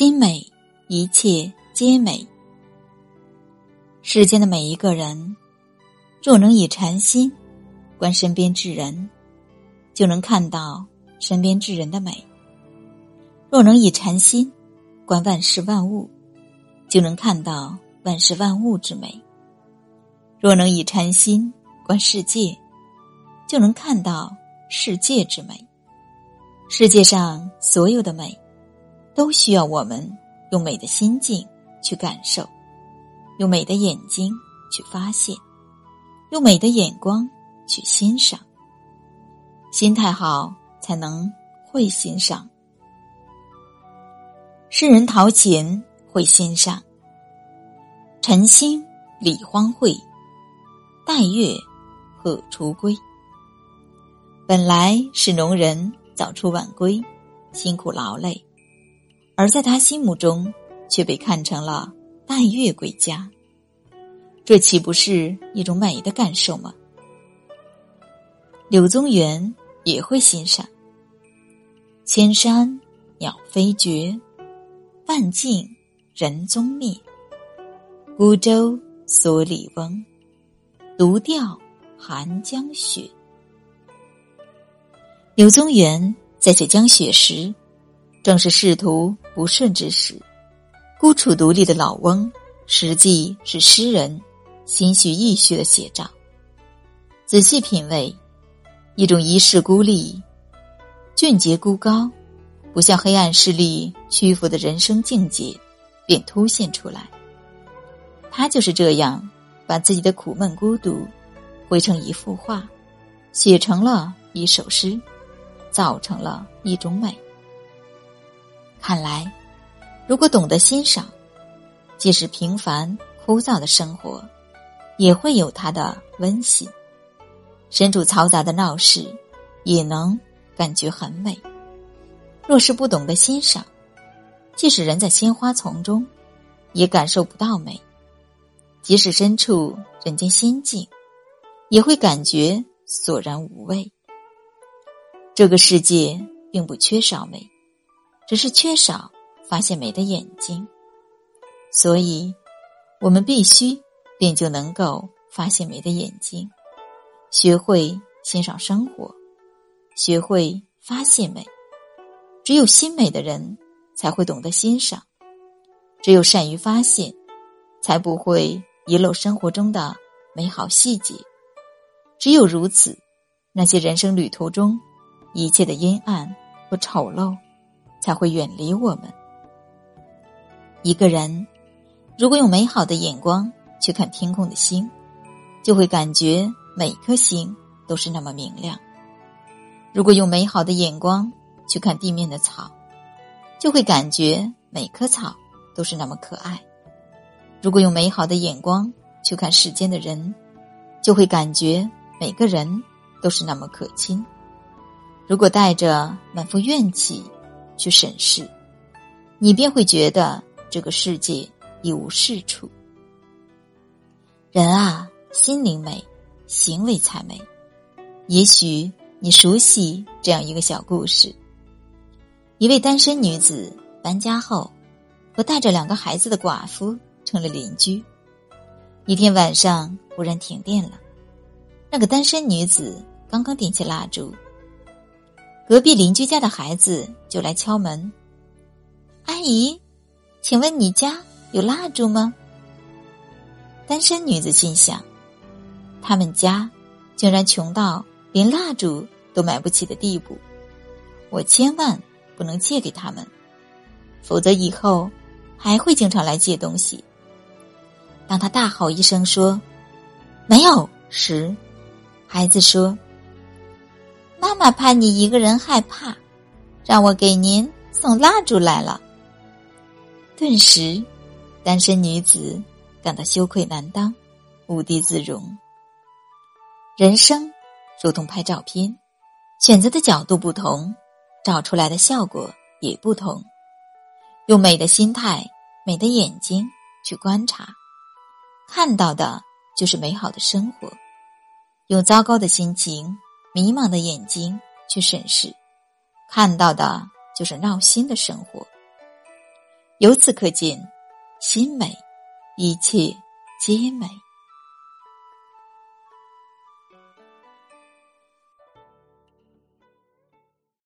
心美，一切皆美。世间的每一个人，若能以禅心观身边之人，就能看到身边之人的美；若能以禅心观万事万物，就能看到万事万物之美；若能以禅心观世界，就能看到世界之美。世界上所有的美。都需要我们用美的心境去感受，用美的眼睛去发现，用美的眼光去欣赏。心态好，才能会欣赏。诗人陶潜会欣赏。晨兴理荒秽，待月荷锄归。本来是农人早出晚归，辛苦劳累。而在他心目中，却被看成了待月归家。这岂不是一种美的感受吗？柳宗元也会欣赏：千山鸟飞绝，万径人踪灭。孤舟蓑笠翁，独钓寒江雪。柳宗元在写江雪时。正是仕途不顺之时，孤处独立的老翁，实际是诗人心绪意绪的写照。仔细品味，一种一世孤立、俊杰孤高、不向黑暗势力屈服的人生境界，便凸现出来。他就是这样，把自己的苦闷孤独绘成一幅画，写成了一首诗，造成了一种美。看来，如果懂得欣赏，即使平凡枯燥的生活，也会有它的温馨；身处嘈杂的闹市，也能感觉很美。若是不懂得欣赏，即使人在鲜花丛中，也感受不到美；即使身处人间仙境，也会感觉索然无味。这个世界并不缺少美。只是缺少发现美的眼睛，所以，我们必须练就能够发现美的眼睛，学会欣赏生活，学会发现美。只有心美的人，才会懂得欣赏；只有善于发现，才不会遗漏生活中的美好细节。只有如此，那些人生旅途中一切的阴暗和丑陋。才会远离我们。一个人如果用美好的眼光去看天空的星，就会感觉每颗星都是那么明亮；如果用美好的眼光去看地面的草，就会感觉每棵草都是那么可爱；如果用美好的眼光去看世间的人，就会感觉每个人都是那么可亲；如果带着满腹怨气，去审视，你便会觉得这个世界一无是处。人啊，心灵美，行为才美。也许你熟悉这样一个小故事：一位单身女子搬家后，和带着两个孩子的寡妇成了邻居。一天晚上，忽然停电了，那个单身女子刚刚点起蜡烛。隔壁邻居家的孩子就来敲门。阿姨，请问你家有蜡烛吗？单身女子心想，他们家竟然穷到连蜡烛都买不起的地步，我千万不能借给他们，否则以后还会经常来借东西。当他大吼一声说“没有”时，孩子说。妈怕你一个人害怕，让我给您送蜡烛来了。顿时，单身女子感到羞愧难当，无地自容。人生如同拍照片，选择的角度不同，照出来的效果也不同。用美的心态、美的眼睛去观察，看到的就是美好的生活；用糟糕的心情。迷茫的眼睛去审视，看到的就是闹心的生活。由此可见，心美，一切皆美。